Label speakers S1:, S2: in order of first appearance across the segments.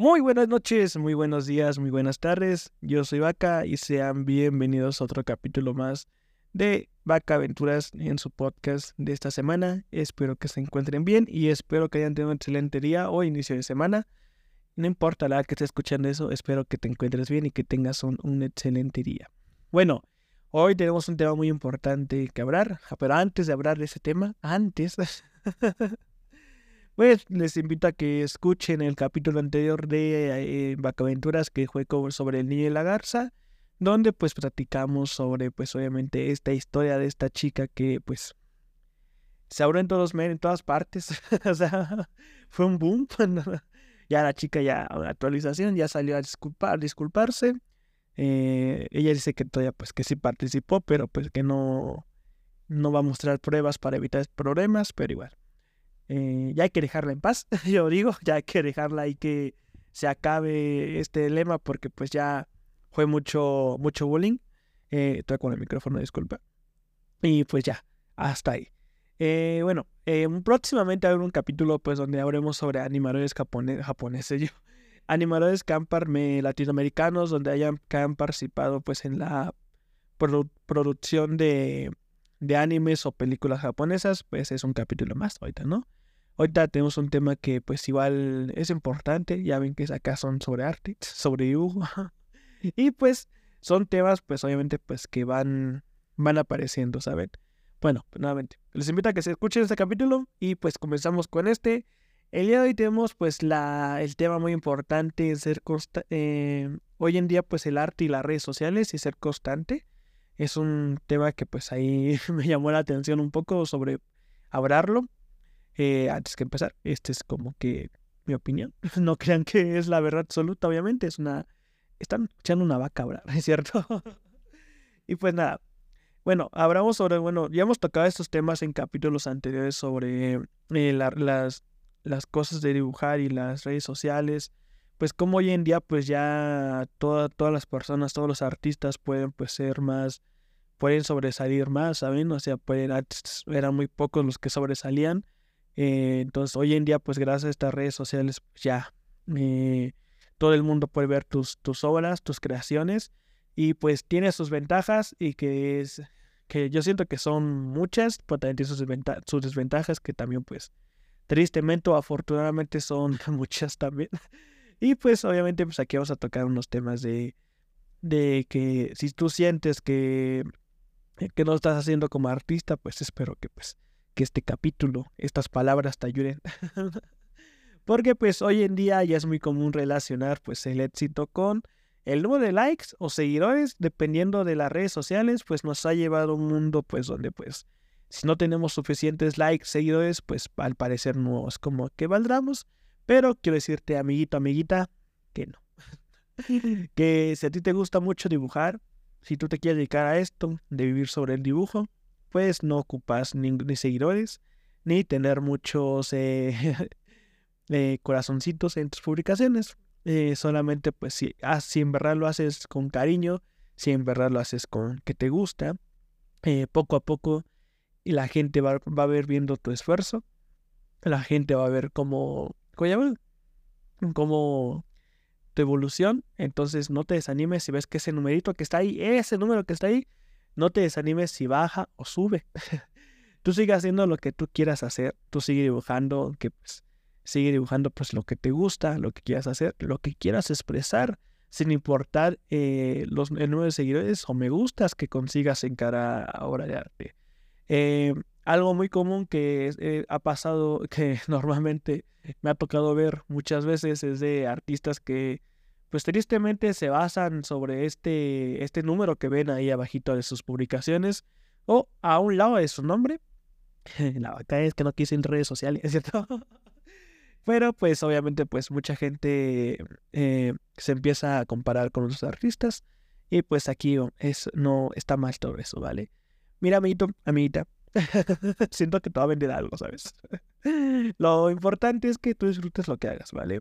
S1: Muy buenas noches, muy buenos días, muy buenas tardes. Yo soy Vaca y sean bienvenidos a otro capítulo más de Vaca Aventuras en su podcast de esta semana. Espero que se encuentren bien y espero que hayan tenido un excelente día o inicio de semana. No importa la que estés escuchando eso, espero que te encuentres bien y que tengas un, un excelente día. Bueno, hoy tenemos un tema muy importante que hablar, pero antes de hablar de ese tema, antes Pues les invito a que escuchen el capítulo anterior de eh, Vacaventuras que fue sobre el niño y la garza, donde pues platicamos sobre pues obviamente esta historia de esta chica que pues se abrió en todos en todas partes, o sea, fue un boom. ya la chica ya actualización ya salió a disculpar, disculparse. Eh, ella dice que todavía pues que sí participó, pero pues que no no va a mostrar pruebas para evitar problemas, pero igual. Eh, ya hay que dejarla en paz, yo digo, ya hay que dejarla y que se acabe este lema porque pues ya fue mucho, mucho bullying. Eh, estoy con el micrófono, disculpa. Y pues ya, hasta ahí. Eh, bueno, eh, próximamente habrá un capítulo pues donde hablemos sobre animadores japoneses, yo, animadores me latinoamericanos donde hayan que han participado pues en la producción de, de animes o películas japonesas, pues es un capítulo más ahorita, ¿no? Ahorita tenemos un tema que pues igual es importante, ya ven que acá son sobre arte, sobre dibujo. y pues son temas pues obviamente pues que van, van apareciendo, ¿saben? Bueno, pues, nuevamente, les invito a que se escuchen este capítulo y pues comenzamos con este. El día de hoy tenemos pues la, el tema muy importante, ser constante. Eh, hoy en día pues el arte y las redes sociales y ser constante. Es un tema que pues ahí me llamó la atención un poco sobre hablarlo. Eh, antes que empezar, este es como que mi opinión. No crean que es la verdad absoluta, obviamente. Es una. Están echando una vaca hablar, ¿es cierto? y pues nada. Bueno, hablamos sobre. Bueno, ya hemos tocado estos temas en capítulos anteriores sobre eh, las, las cosas de dibujar y las redes sociales. Pues como hoy en día, pues ya todas las personas, todos los artistas pueden pues ser más. Pueden sobresalir más, ¿saben? O sea, pueden, eran muy pocos los que sobresalían eh, entonces, hoy en día, pues gracias a estas redes sociales, pues, ya eh, todo el mundo puede ver tus, tus obras, tus creaciones, y pues tiene sus ventajas y que es que yo siento que son muchas, pero también tiene sus, sus desventajas que también pues tristemente o afortunadamente son muchas también. Y pues obviamente pues aquí vamos a tocar unos temas de, de que si tú sientes que, que no estás haciendo como artista, pues espero que pues que este capítulo, estas palabras te ayuden. Porque pues hoy en día ya es muy común relacionar pues el éxito con el número de likes o seguidores, dependiendo de las redes sociales, pues nos ha llevado a un mundo pues donde pues si no tenemos suficientes likes, seguidores, pues al parecer no es como que valdramos. Pero quiero decirte, amiguito, amiguita, que no. que si a ti te gusta mucho dibujar, si tú te quieres dedicar a esto, de vivir sobre el dibujo, pues no ocupas ni, seguidores, ni tener muchos eh, eh, corazoncitos en tus publicaciones. Eh, solamente pues si, ah, si en verdad lo haces con cariño, si en verdad lo haces con que te gusta, poco a poco la gente va, va, a ver viendo tu esfuerzo, la gente va a ver cómo, cómo tu evolución, entonces no te desanimes si ves que ese numerito que está ahí, ese número que está ahí, no te desanimes si baja o sube. tú sigue haciendo lo que tú quieras hacer. Tú sigue dibujando, que pues, sigue dibujando pues lo que te gusta, lo que quieras hacer, lo que quieras expresar, sin importar eh, los nuevos seguidores o me gustas que consigas en cada obra de arte. Eh, algo muy común que eh, ha pasado, que normalmente me ha tocado ver muchas veces, es de artistas que pues tristemente se basan sobre este, este número que ven ahí abajito de sus publicaciones o a un lado de su nombre. La vaca es que no quise en redes sociales, ¿cierto? Pero pues obviamente pues mucha gente eh, se empieza a comparar con los artistas y pues aquí es, no está mal todo eso, ¿vale? Mira, amiguito, amiguita, siento que te va a vender algo, ¿sabes? lo importante es que tú disfrutes lo que hagas, ¿vale?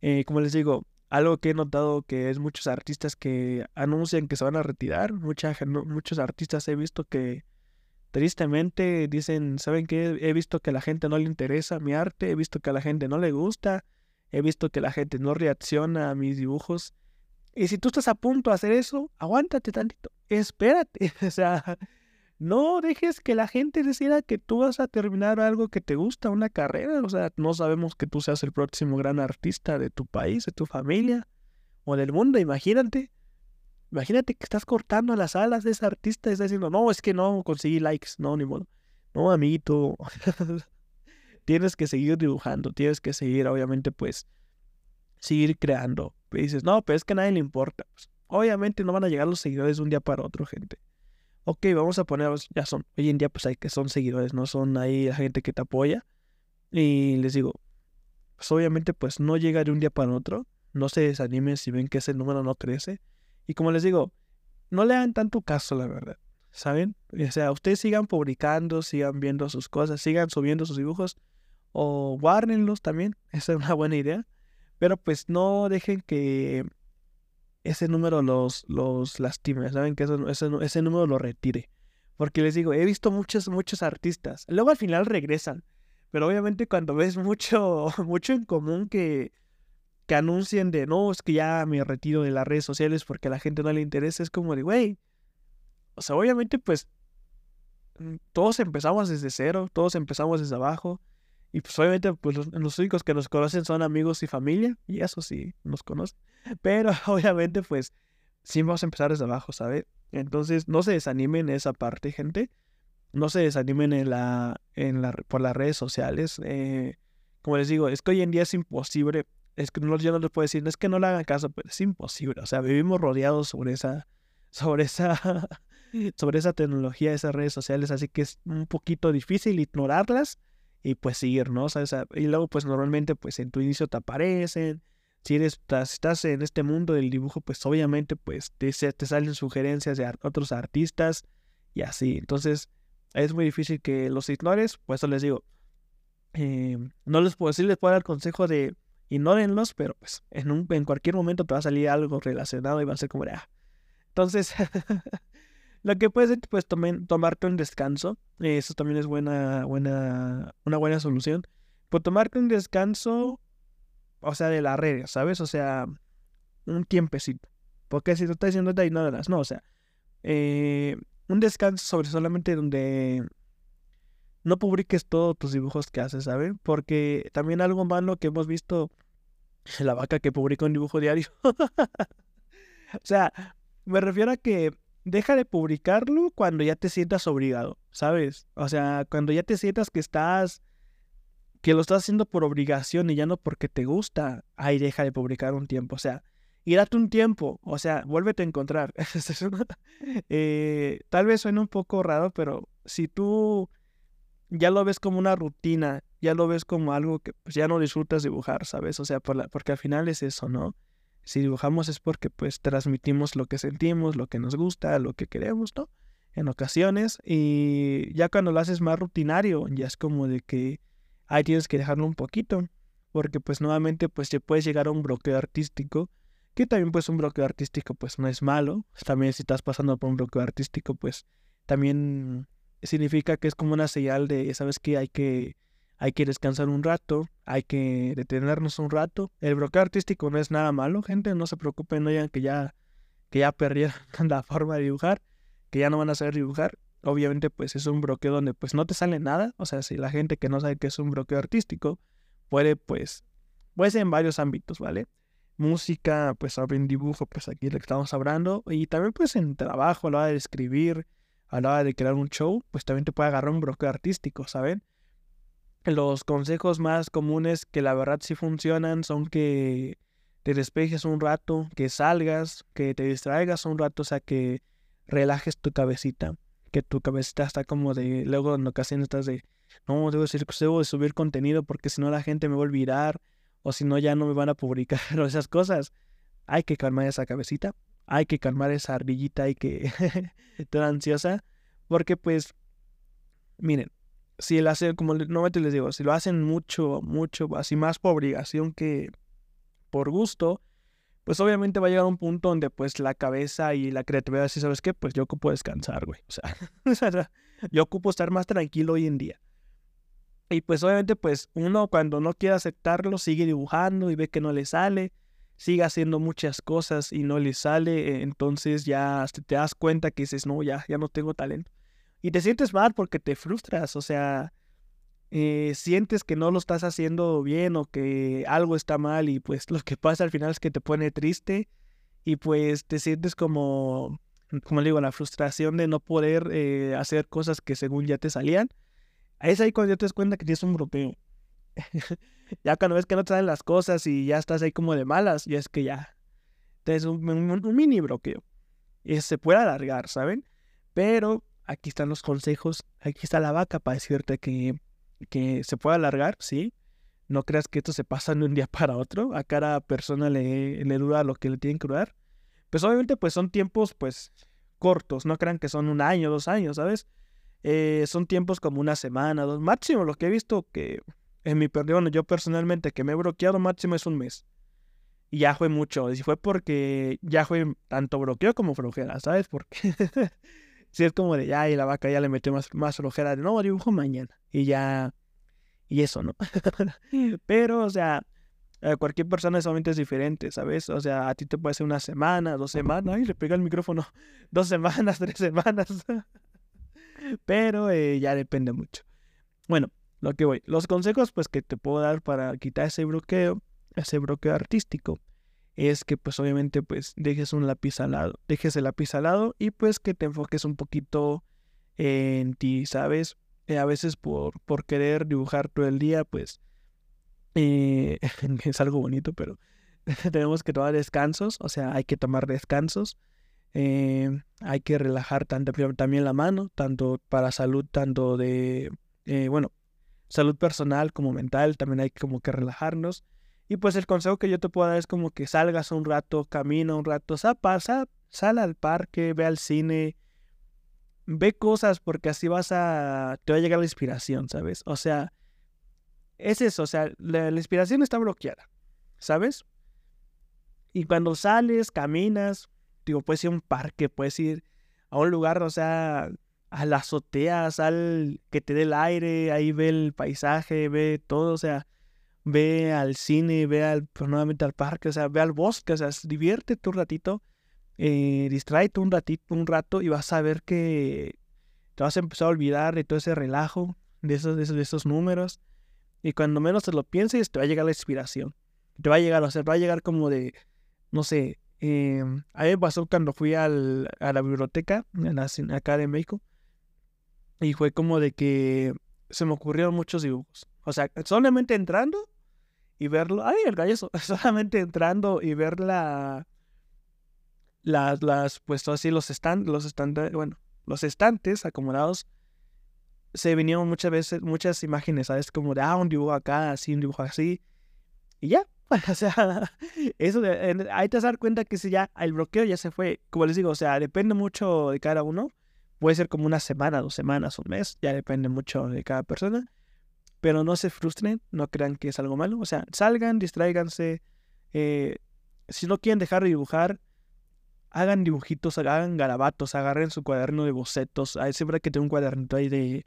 S1: Eh, como les digo, algo que he notado que es muchos artistas que anuncian que se van a retirar. muchos artistas he visto que tristemente dicen, ¿saben qué? He visto que a la gente no le interesa mi arte, he visto que a la gente no le gusta. he visto que la gente no reacciona a mis dibujos. Y si tú estás a punto de hacer eso, aguántate tantito, espérate, o sea, no dejes que la gente decida que tú vas a terminar algo que te gusta, una carrera, o sea, no sabemos que tú seas el próximo gran artista de tu país, de tu familia o del mundo, imagínate. Imagínate que estás cortando las alas de ese artista y estás diciendo, no, es que no conseguí likes, no, ni modo. No, amiguito, tienes que seguir dibujando, tienes que seguir, obviamente, pues, seguir creando. Y dices, no, pero es que a nadie le importa. Pues, obviamente no van a llegar los seguidores de un día para otro, gente. Ok, vamos a poner, ya son, hoy en día pues hay que son seguidores, no son ahí la gente que te apoya. Y les digo, pues obviamente pues no llega de un día para otro. No se desanimen si ven que ese número no crece. Y como les digo, no le hagan tanto caso, la verdad. ¿Saben? O sea, ustedes sigan publicando, sigan viendo sus cosas, sigan subiendo sus dibujos o guárdenlos también. Esa es una buena idea. Pero pues no dejen que ese número los, los lastime, ¿saben? Que ese, ese número lo retire. Porque les digo, he visto muchos, muchos artistas. Luego al final regresan. Pero obviamente cuando ves mucho, mucho en común que, que anuncien de no, es que ya me retiro de las redes sociales porque a la gente no le interesa, es como de, güey. O sea, obviamente, pues mm, todos empezamos desde cero, todos empezamos desde abajo. Y pues obviamente pues los, únicos que nos conocen son amigos y familia, y eso sí, nos conocen. Pero obviamente pues sí vamos a empezar desde abajo, ¿sabes? Entonces no se desanimen en esa parte, gente. No se desanimen en la, en la, por las redes sociales. Eh, como les digo, es que hoy en día es imposible. Es que no, yo no les puedo decir, es que no le hagan caso, pero es imposible. O sea, vivimos rodeados sobre esa, sobre esa, sobre esa tecnología, esas redes sociales, así que es un poquito difícil ignorarlas y pues seguir, ¿no? O sea, y luego pues normalmente pues en tu inicio te aparecen, si eres, estás en este mundo del dibujo, pues obviamente pues te, te salen sugerencias de otros artistas y así. Entonces es muy difícil que los ignores, pues eso les digo. Eh, no les puedo decir, les puedo dar consejo de ignórenlos, pero pues en, un, en cualquier momento te va a salir algo relacionado y va a ser como de, ah. Entonces, Lo que puedes pues tomarte un descanso. Eso también es buena, buena, una buena solución. Pues tomarte un descanso, o sea, de la red, ¿sabes? O sea, un tiempecito. Porque si tú estás diciendo nada más, no, o sea, eh, un descanso sobre solamente donde no publiques todos tus dibujos que haces, ¿sabes? Porque también algo malo que hemos visto, la vaca que publica un dibujo diario. o sea, me refiero a que deja de publicarlo cuando ya te sientas obligado, ¿sabes? O sea, cuando ya te sientas que estás, que lo estás haciendo por obligación y ya no porque te gusta, ahí deja de publicar un tiempo, o sea, y date un tiempo, o sea, vuélvete a encontrar. eh, tal vez suene un poco raro, pero si tú ya lo ves como una rutina, ya lo ves como algo que pues, ya no disfrutas dibujar, ¿sabes? O sea, porque al final es eso, ¿no? Si dibujamos es porque pues transmitimos lo que sentimos, lo que nos gusta, lo que queremos, ¿no? En ocasiones. Y ya cuando lo haces más rutinario, ya es como de que ahí tienes que dejarlo un poquito. Porque pues nuevamente pues te puedes llegar a un bloqueo artístico. Que también pues un bloqueo artístico pues no es malo. También si estás pasando por un bloqueo artístico pues también significa que es como una señal de, ¿sabes qué? Hay que hay que descansar un rato, hay que detenernos un rato. El bloqueo artístico no es nada malo, gente, no se preocupen, no digan que ya, que ya perdieron la forma de dibujar, que ya no van a saber dibujar. Obviamente, pues es un bloqueo donde pues no te sale nada. O sea, si la gente que no sabe que es un bloqueo artístico, puede pues, puede ser en varios ámbitos, ¿vale? Música, pues en dibujo, pues aquí lo que estamos hablando. Y también pues en trabajo, a la hora de escribir, a la hora de crear un show, pues también te puede agarrar un bloqueo artístico, ¿saben? Los consejos más comunes que la verdad sí funcionan son que te despejes un rato, que salgas, que te distraigas un rato, o sea, que relajes tu cabecita, que tu cabecita está como de, luego en ocasiones estás de, no, debo, decir, debo de subir contenido porque si no la gente me va a olvidar, o si no ya no me van a publicar, o esas cosas. Hay que calmar esa cabecita, hay que calmar esa ardillita y que toda ansiosa, porque pues, miren, si lo hacen, como normalmente les digo, si lo hacen mucho, mucho, así más por obligación que por gusto, pues obviamente va a llegar un punto donde pues la cabeza y la creatividad, si sabes qué, pues yo ocupo descansar, güey. O sea, yo ocupo estar más tranquilo hoy en día. Y pues obviamente pues uno cuando no quiere aceptarlo sigue dibujando y ve que no le sale, sigue haciendo muchas cosas y no le sale, e, entonces ya te das cuenta que dices, no, ya, ya no tengo talento. Y te sientes mal porque te frustras, o sea, eh, sientes que no lo estás haciendo bien o que algo está mal y pues lo que pasa al final es que te pone triste y pues te sientes como, como le digo, la frustración de no poder eh, hacer cosas que según ya te salían. Es ahí cuando ya te das cuenta que tienes un bloqueo. ya cuando ves que no te salen las cosas y ya estás ahí como de malas, ya es que ya tienes un, un mini bloqueo. Y se puede alargar, ¿saben? Pero aquí están los consejos, aquí está la vaca para decirte que, que se puede alargar, ¿sí? No creas que esto se pasa de un día para otro. A cada persona le, le lo que le tienen que durar. Pues obviamente pues son tiempos pues cortos. No crean que son un año, dos años, ¿sabes? Eh, son tiempos como una semana, dos. Máximo lo que he visto que en mi perdón, yo personalmente que me he bloqueado máximo es un mes. Y ya fue mucho. Y fue porque ya fue tanto bloqueo como flojera, ¿sabes? Porque si es como de ya y la vaca ya le metió más, más flojera de no, dibujo mañana. Y ya y eso, ¿no? Pero, o sea, cualquier persona solamente es diferente, ¿sabes? O sea, a ti te puede ser una semana, dos semanas, ay, le pega el micrófono, dos semanas, tres semanas. Pero eh, ya depende mucho. Bueno, lo que voy, los consejos pues que te puedo dar para quitar ese bloqueo, ese bloqueo artístico, es que pues obviamente pues dejes un lápiz al lado, dejes el lápiz al lado y pues que te enfoques un poquito en ti, ¿sabes? Eh, a veces por, por querer dibujar todo el día, pues eh, es algo bonito, pero tenemos que tomar descansos, o sea, hay que tomar descansos, eh, hay que relajar tanto, también la mano, tanto para salud, tanto de, bueno, salud personal como mental, también hay como que relajarnos. Y pues el consejo que yo te puedo dar es como que salgas un rato, camina un rato, pasa, sal al parque, ve al cine, ve cosas porque así vas a, te va a llegar la inspiración, ¿sabes? O sea, es eso, o sea, la, inspiración está bloqueada, ¿sabes? Y cuando sales, caminas, digo, puedes ir a un parque, puedes ir a un lugar, o sea, a la azotea, sal que te dé el aire, ahí ve el paisaje, ve todo, o sea, ve al cine, ve al, pues, nuevamente al parque, o sea, ve al bosque, o sea, diviértete un ratito eh, distráete un ratito, un rato y vas a ver que te vas a empezar a olvidar de todo ese relajo, de esos, de esos, números. Y cuando menos te lo pienses, te va a llegar la inspiración. Te va a llegar, o sea, va a llegar como de, no sé, eh, a mí me pasó cuando fui al, a la biblioteca, acá de México, y fue como de que se me ocurrieron muchos dibujos. O sea, solamente entrando y verlo, ay, el gallo, solamente entrando y ver la, las, las pues así los estantes, los estantes, bueno, los estantes acomodados, se venían muchas veces, muchas imágenes, ¿sabes? Como de, ah, un dibujo acá, así, un dibujo así, y ya, o sea, eso, de, ahí te vas cuenta que si ya el bloqueo ya se fue, como les digo, o sea, depende mucho de cada uno, puede ser como una semana, dos semanas, un mes, ya depende mucho de cada persona, pero no se frustren, no crean que es algo malo, o sea, salgan, distráiganse, eh, si no quieren dejar de dibujar, hagan dibujitos, hagan garabatos, agarren su cuaderno de bocetos. Hay siempre que tener un cuadernito ahí de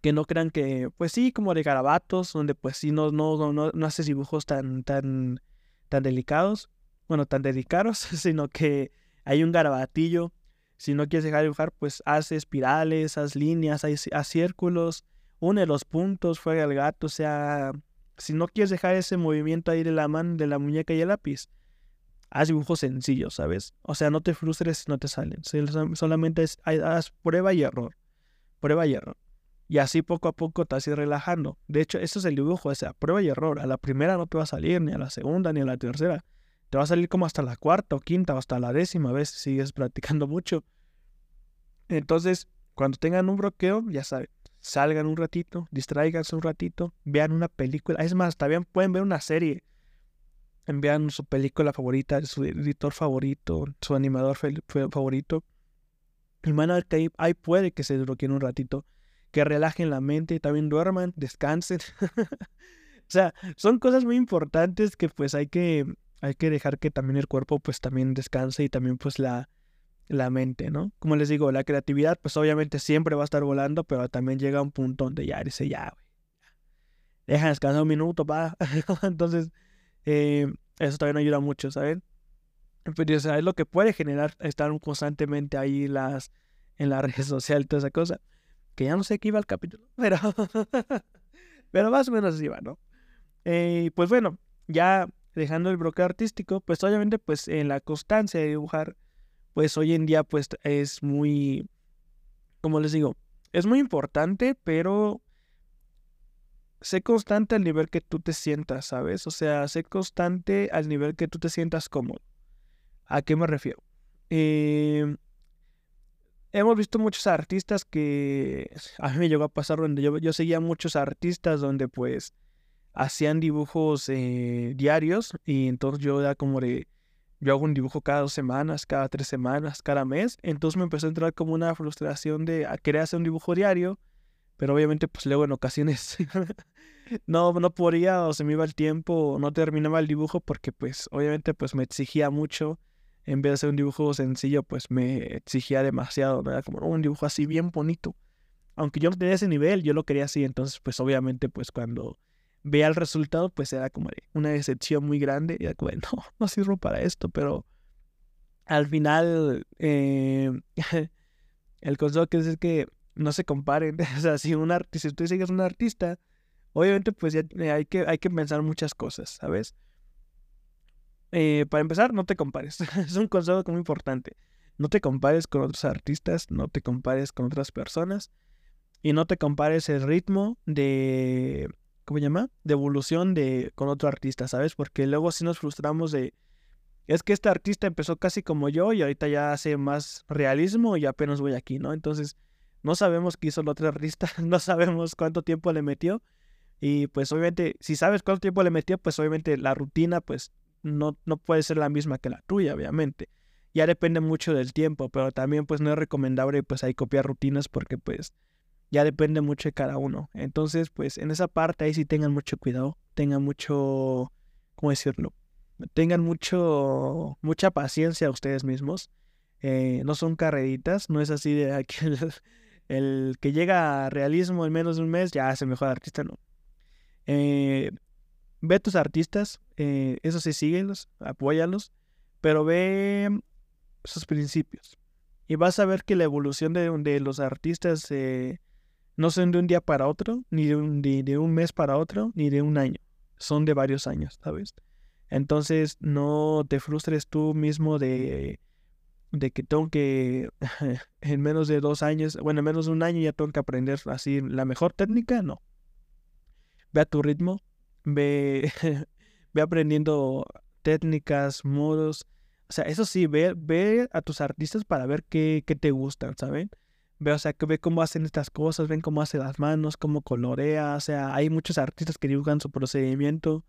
S1: que no crean que, pues sí, como de garabatos, donde pues sí no, no, no, no haces dibujos tan, tan, tan delicados, bueno, tan dedicados, sino que hay un garabatillo. Si no quieres dejar de dibujar, pues haz espirales, haz líneas, haz, círculos, une los puntos, juega el gato, o sea, si no quieres dejar ese movimiento ahí de la mano, de la muñeca y el lápiz, haz dibujos sencillos, ¿sabes? O sea, no te frustres si no te salen. Solamente es, haz prueba y error. Prueba y error. Y así poco a poco te vas a ir relajando. De hecho, eso es el dibujo, o sea, prueba y error. A la primera no te va a salir, ni a la segunda, ni a la tercera. Te va a salir como hasta la cuarta o quinta o hasta la décima vez si sigues practicando mucho. Entonces, cuando tengan un bloqueo, ya saben, salgan un ratito, distraiganse un ratito, vean una película. Es más, también pueden ver una serie envían su película favorita, su editor favorito, su animador favorito. Y van a ver que ahí, puede que se desbloqueen un ratito, que relajen la mente, también duerman, descansen. o sea, son cosas muy importantes que pues hay que, hay que dejar que también el cuerpo pues también descanse y también pues la, la mente, ¿no? Como les digo, la creatividad pues obviamente siempre va a estar volando, pero también llega un punto donde ya dice, ya, deja descansar un minuto, pa. Entonces, eh, eso también ayuda mucho, ¿saben? Pero, o es lo que puede generar estar constantemente ahí las, en las redes sociales, toda esa cosa. Que ya no sé qué iba el capítulo, pero, pero más o menos así ¿no? Eh, pues bueno, ya dejando el bloqueo artístico, pues obviamente pues en la constancia de dibujar, pues hoy en día pues es muy, como les digo, es muy importante, pero sé constante al nivel que tú te sientas, ¿sabes? O sea, sé constante al nivel que tú te sientas cómodo. ¿A qué me refiero? Eh, hemos visto muchos artistas que a mí me llegó a pasar donde yo, seguía muchos artistas donde pues hacían dibujos eh, diarios y entonces yo era como de, yo hago un dibujo cada dos semanas, cada tres semanas, cada mes, entonces me empezó a entrar como una frustración de querer hacer un dibujo diario, pero obviamente pues luego en ocasiones no, no podía o se me iba el tiempo o no terminaba el dibujo porque pues obviamente pues me exigía mucho. En vez de hacer un dibujo sencillo, pues me exigía demasiado, Era como un dibujo así bien bonito. Aunque yo no tenía ese nivel, yo lo quería así, entonces pues obviamente pues cuando veía el resultado, pues era como una decepción muy grande. Y como, no, no sirvo para esto, pero al final, eh, el consejo que es, es que no se comparen. o sea, si, un si tú sigues un artista, obviamente, pues ya hay que, hay que pensar muchas cosas, ¿sabes? Eh, para empezar, no te compares. es un consejo muy importante. No te compares con otros artistas, no te compares con otras personas y no te compares el ritmo de ¿cómo se llama? De evolución de, con otro artista, ¿sabes? Porque luego sí nos frustramos de, es que este artista empezó casi como yo y ahorita ya hace más realismo y apenas voy aquí, ¿no? Entonces, no sabemos qué hizo el otro artista, no sabemos cuánto tiempo le metió y pues obviamente, si sabes cuánto tiempo le metió, pues obviamente la rutina pues no, no puede ser la misma que la tuya, obviamente. Ya depende mucho del tiempo, pero también pues no es recomendable pues ahí copiar rutinas porque pues ya depende mucho de cada uno. Entonces, pues en esa parte ahí sí tengan mucho cuidado, tengan mucho, ¿cómo decirlo? Tengan mucho, mucha paciencia ustedes mismos. Eh, no son carreritas, no es así de que el, que llega a realismo en menos de un mes ya hace mejor artista, no. Eh, ve a tus artistas, eh, eso sí, síguelos, apóyalos, pero ve sus principios. Y vas a ver que la evolución de, de los artistas no son de un día para otro, ni de un, de un mes para otro, ni de un año. Son de varios años, ¿sabes? Entonces no te frustres tú mismo de, de que tengo que en menos de dos años, bueno, en menos de un año ya tengo que aprender así la mejor técnica, no. Ve a tu ritmo, ve, ve aprendiendo técnicas, modos. O sea, eso sí, ve, ve a tus artistas para ver qué, qué te gustan, ¿saben? Ve, o sea, que ve cómo hacen estas cosas, ven cómo hace las manos, cómo colorea, o sea, hay muchos artistas que dibujan su procedimiento.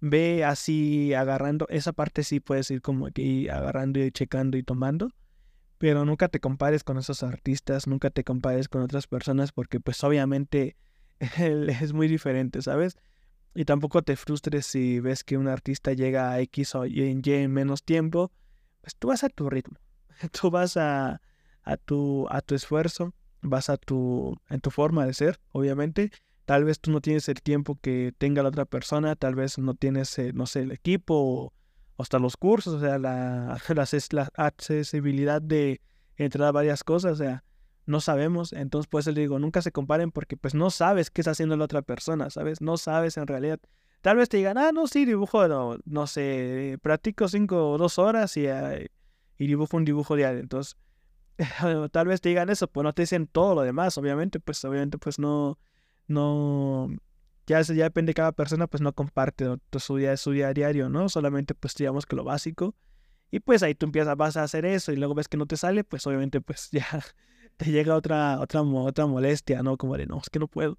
S1: Ve así agarrando, esa parte sí puedes ir como aquí agarrando y checando y tomando, pero nunca te compares con esos artistas, nunca te compares con otras personas porque pues obviamente es muy diferente, ¿sabes? Y tampoco te frustres si ves que un artista llega a X o Y en menos tiempo, pues tú vas a tu ritmo, tú vas a a tu, a tu esfuerzo, vas a tu, en tu forma de ser, obviamente. Tal vez tú no tienes el tiempo que tenga la otra persona, tal vez no tienes, eh, no sé, el equipo o, hasta los cursos, o sea, la, la, accesibilidad de entrar a varias cosas, o sea, no sabemos. Entonces, pues le digo, nunca se comparen porque pues no sabes qué está haciendo la otra persona, ¿sabes? No sabes en realidad. Tal vez te digan, ah, no, sí, dibujo, no, no sé, practico cinco o dos horas y, y dibujo un dibujo diario. Entonces, tal vez te digan eso, pues no te dicen todo lo demás, obviamente, pues obviamente pues no, no, ya, ya depende de cada persona, pues no comparte su día, su diario, ¿no? Solamente pues digamos que lo básico. Y pues ahí tú empiezas, vas a hacer eso y luego ves que no te sale, pues obviamente pues ya te llega otra, otra, otra molestia, ¿no? Como de, no, es que no puedo.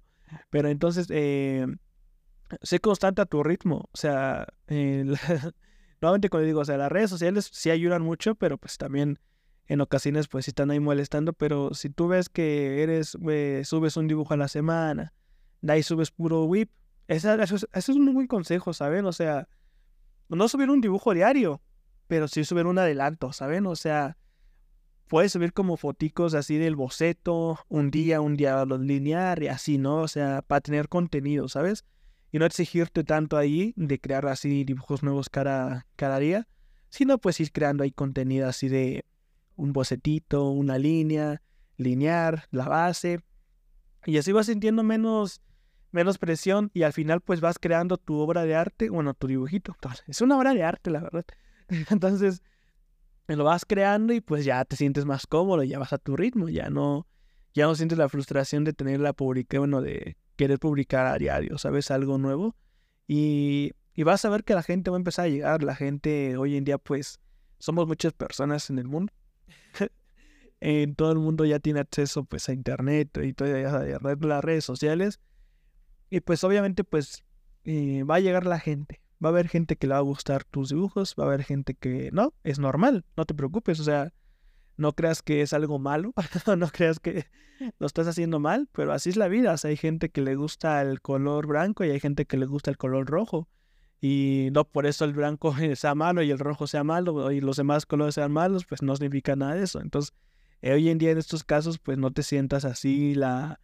S1: Pero entonces, eh, sé constante a tu ritmo. O sea, eh, nuevamente como digo, o sea, las redes sociales sí ayudan mucho, pero pues también en ocasiones pues están ahí molestando, pero si tú ves que eres, subes un dibujo a la semana, de ahí subes puro whip, eso, es un buen consejo, ¿saben? O sea, no subir un dibujo diario, pero sí subir un adelanto, ¿saben? O sea, puedes subir como foticos así del boceto, un día, un día los linear y así, ¿no? O sea, para tener contenido, ¿sabes? y no exigirte tanto ahí de crear así dibujos nuevos cada, cada día, sino pues ir creando ahí contenido así de un bocetito, una línea, linear, la base, y así vas sintiendo menos, menos presión y al final pues vas creando tu obra de arte, bueno, tu dibujito. es una obra de arte, la verdad. Entonces, lo vas creando y pues ya te sientes más cómodo, ya vas a tu ritmo, ya no, ya no sientes la frustración de tener la bueno, de querer publicar a diario, ¿sabes? Algo nuevo. Y, y vas a ver que la gente va a empezar a llegar. La gente hoy en día, pues, somos muchas personas en el mundo. en todo el mundo ya tiene acceso, pues, a internet y todas las redes sociales. Y pues, obviamente, pues, eh, va a llegar la gente. Va a haber gente que le va a gustar tus dibujos, va a haber gente que no, es normal, no te preocupes, o sea, no creas que es algo malo, no creas que lo estás haciendo mal, pero así es la vida. hay gente que le gusta el color blanco y hay gente que le gusta el color rojo. Y no por eso el blanco sea malo y el rojo sea malo y los demás colores sean malos, pues no significa nada de eso. Entonces, eh, hoy en día en estos casos, pues no te sientas así la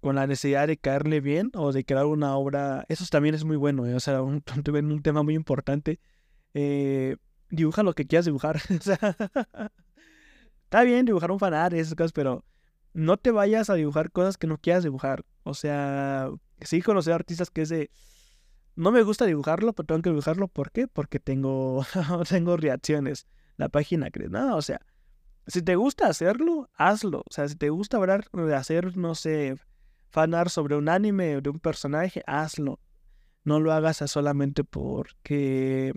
S1: con la necesidad de caerle bien o de crear una obra. Eso también es muy bueno, ¿eh? o sea, un, un tema muy importante. Eh, dibuja lo que quieras dibujar. Está bien dibujar un fanart esas cosas, pero no te vayas a dibujar cosas que no quieras dibujar. O sea, sí conocer artistas que es de... No me gusta dibujarlo, pero tengo que dibujarlo. ¿Por qué? Porque tengo, tengo reacciones. La página cree. No, o sea, si te gusta hacerlo, hazlo. O sea, si te gusta hablar, hacer, no sé, fanar sobre un anime o de un personaje, hazlo. No lo hagas solamente porque...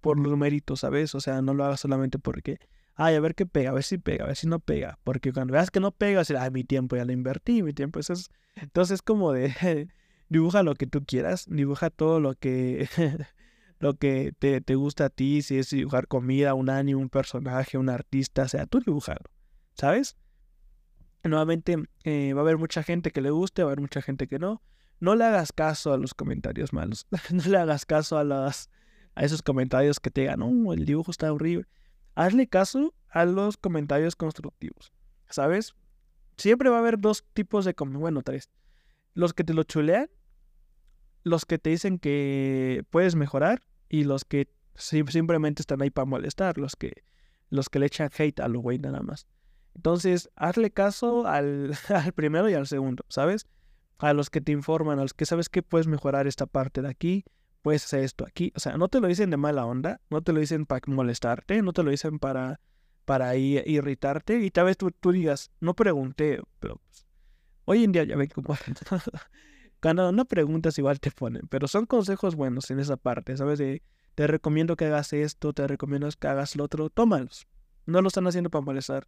S1: por los méritos, ¿sabes? O sea, no lo hagas solamente porque ay, a ver qué pega, a ver si pega, a ver si no pega. Porque cuando veas que no pega, vas a decir, ay, mi tiempo ya lo invertí, mi tiempo. Eso es... Entonces, como de, dibuja lo que tú quieras, dibuja todo lo que, lo que te, te, gusta a ti, si es dibujar comida, un anime, un personaje, un artista, o sea, tú dibujalo, ¿sabes? Nuevamente, eh, va a haber mucha gente que le guste, va a haber mucha gente que no. No le hagas caso a los comentarios malos. no le hagas caso a, las, a esos comentarios que te digan, no, el dibujo está horrible hazle caso a los comentarios constructivos, ¿sabes? Siempre va a haber dos tipos de bueno, tres. Los que te lo chulean, los que te dicen que puedes mejorar y los que simplemente están ahí para molestar, los que, los que le echan hate a lo güey nada más. Entonces, hazle caso al, al primero y al segundo, ¿sabes? A los que te informan, a los que sabes que puedes mejorar esta parte de aquí, puedes hacer esto aquí. O sea, no te lo dicen de mala onda, no te lo dicen para molestarte, no te lo dicen para, para irritarte. Y tal vez tú, tú digas, no pregunté, pero pues, hoy en día ya ven cómo... Cuando no preguntas igual te ponen, pero son consejos buenos en esa parte, ¿sabes? De, te recomiendo que hagas esto, te recomiendo que hagas lo otro, tómalos. No lo están haciendo para molestar.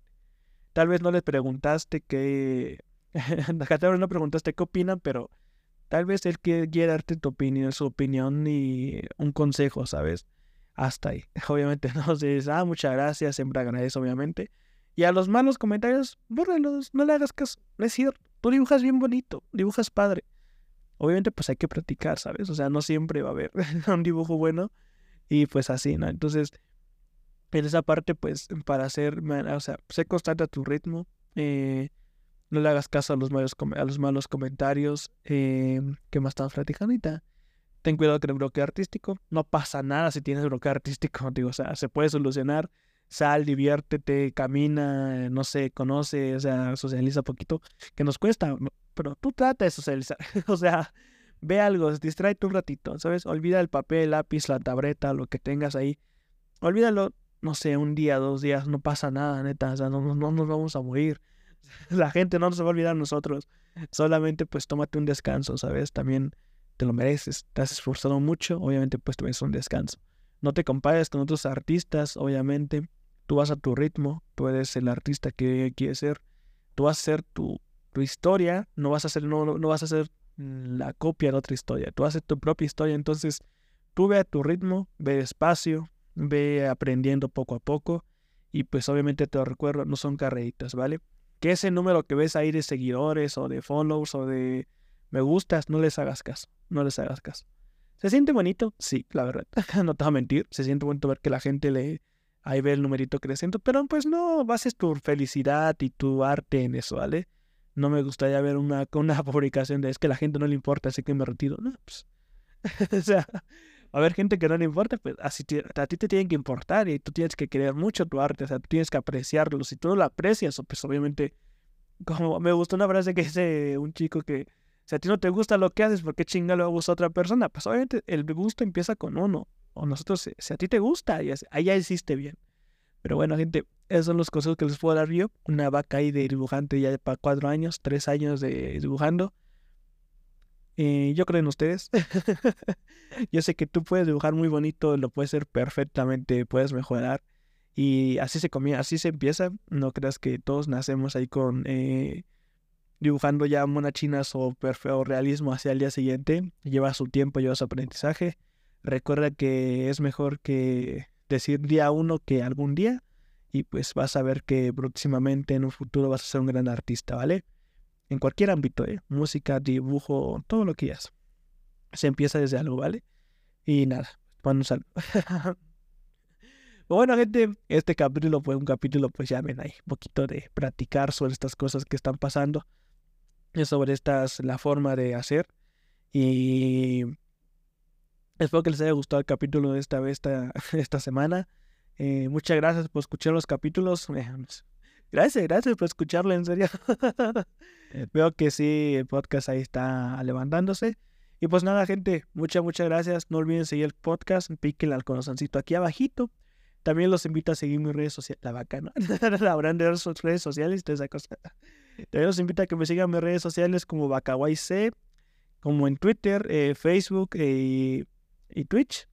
S1: Tal vez no les preguntaste qué... no preguntaste qué opinan, pero Tal vez él quiere darte tu opinión, su opinión y un consejo, ¿sabes? Hasta ahí. Obviamente no dices, ah, muchas gracias, siempre agradezco, obviamente. Y a los malos comentarios, bórralos, no le hagas caso. Es cierto, tú dibujas bien bonito, dibujas padre. Obviamente, pues hay que practicar, ¿sabes? O sea, no siempre va a haber un dibujo bueno y pues así, ¿no? Entonces, en esa parte, pues, para hacer, o sea, sé constante a tu ritmo. Eh, no le hagas caso a los malos, a los malos comentarios. Eh, ¿Qué más estamos platicando? Ten cuidado con el bloqueo artístico. No pasa nada si tienes bloqueo artístico. Digo, o sea, se puede solucionar. Sal, diviértete, camina, no sé, conoce, o sea, socializa poquito. Que nos cuesta, pero tú trata de socializar. o sea, ve algo, distráete un ratito, ¿sabes? Olvida el papel, lápiz, la tableta, lo que tengas ahí. Olvídalo, no sé, un día, dos días, no pasa nada, neta. O sea, no, no nos vamos a morir. la gente no se va a olvidar de nosotros. Solamente pues tómate un descanso, ¿sabes? También te lo mereces. Te has esforzado mucho, obviamente pues te un descanso. No te compares con otros artistas, obviamente. Tú vas a tu ritmo, tú eres el artista que quieres ser. Tú vas a hacer tu, historia, no vas a hacer, no, no vas a hacer la copia de otra historia. Tú haces tu propia historia, entonces tú ve a tu ritmo, ve despacio, ve aprendiendo poco a poco. Y pues obviamente te lo recuerdo, no son carreritas, ¿vale? que ese número que ves ahí de seguidores o de follows o de me gustas, no les hagas caso, no les hagas caso. ¿Se siente bonito? Sí, la verdad, no te voy a mentir, se siente bonito ver que la gente le ahí ve el numerito creciendo, pero pues no bases tu felicidad y tu arte en eso, ¿vale? No me gustaría ver una, una publicación de es que la gente no le importa, así que me retiro. No, pues, o sea, a haber gente que no le importa, pues a ti te tienen que importar y tú tienes que querer mucho tu arte, o sea, tú tienes que apreciarlo. Si tú no lo aprecias, pues obviamente, como me gustó una frase que dice un chico que si a ti no te gusta lo que haces, ¿por qué chinga lo gusta a otra persona? Pues obviamente el gusto empieza con uno. O nosotros, si a ti te gusta, ya hiciste bien. Pero bueno, gente, esos son los consejos que les puedo dar yo. Una vaca ahí de dibujante ya para cuatro años, tres años de dibujando. Eh, yo creo en ustedes. yo sé que tú puedes dibujar muy bonito, lo puedes hacer perfectamente, puedes mejorar. Y así se comienza, así se empieza. No creas que todos nacemos ahí con eh, dibujando ya monachinas o, o realismo hacia el día siguiente. Lleva su tiempo, lleva su aprendizaje. Recuerda que es mejor que decir día uno que algún día. Y pues vas a ver que próximamente en un futuro vas a ser un gran artista, ¿vale? en cualquier ámbito, ¿eh? música, dibujo, todo lo que quieras. Se empieza desde algo, ¿vale? Y nada, un saludo. bueno, gente, este capítulo fue un capítulo, pues ya ven ahí, un poquito de practicar sobre estas cosas que están pasando, sobre estas, la forma de hacer. Y espero que les haya gustado el capítulo de esta vez, esta, esta semana. Eh, muchas gracias por escuchar los capítulos. Gracias, gracias por escucharlo, en serio. Eh, veo que sí, el podcast ahí está levantándose. Y pues nada, gente, muchas, muchas gracias. No olviden seguir el podcast, píquenle al corazoncito aquí abajito. También los invito a seguir mis redes sociales. La vaca, ¿no? la de redes sociales, esa cosa. También los invito a que me sigan mis redes sociales como C, como en Twitter, eh, Facebook eh, y Twitch.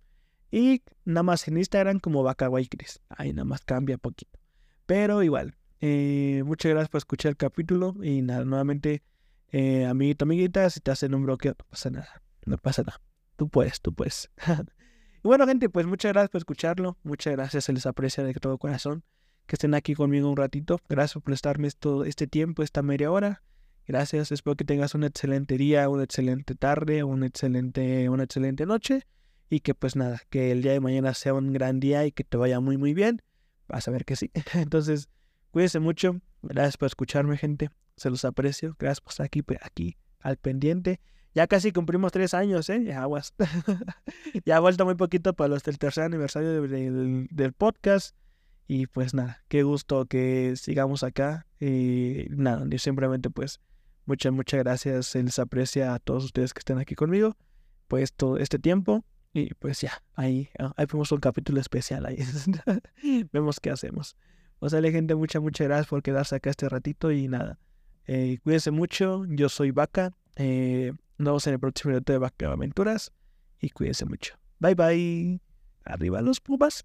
S1: Y nada más en Instagram como Chris. Ahí nada más cambia poquito. Pero igual, eh, muchas gracias por escuchar el capítulo y nada, nuevamente, eh, amiguito, amiguita, si te hacen un bloqueo, no pasa nada, no pasa nada. Tú puedes, tú puedes. y bueno, gente, pues muchas gracias por escucharlo, muchas gracias, se les aprecia de todo corazón que estén aquí conmigo un ratito. Gracias por prestarme esto, este tiempo, esta media hora. Gracias, espero que tengas un excelente día, una excelente tarde, una excelente, una excelente noche. Y que pues nada, que el día de mañana sea un gran día y que te vaya muy muy bien. Vas a ver que sí. Entonces, Cuídense mucho. Gracias por escucharme, gente. Se los aprecio. Gracias por estar aquí, aquí al pendiente. Ya casi cumplimos tres años, ¿eh? Ya aguas. ya ha vuelto muy poquito para los del tercer aniversario del, podcast. Y pues nada, qué gusto que sigamos acá. Y nada, yo simplemente pues muchas, muchas gracias. Se les aprecia a todos ustedes que estén aquí conmigo. Pues todo este tiempo. Y pues ya, ahí, ahí fuimos un capítulo especial. Ahí vemos qué hacemos. O sea, gente, muchas, muchas gracias por quedarse acá este ratito y nada. Eh, cuídense mucho, yo soy Vaca. Eh, nos vemos en el próximo video de Vaca Aventuras y cuídense mucho. Bye bye. Arriba los pumas.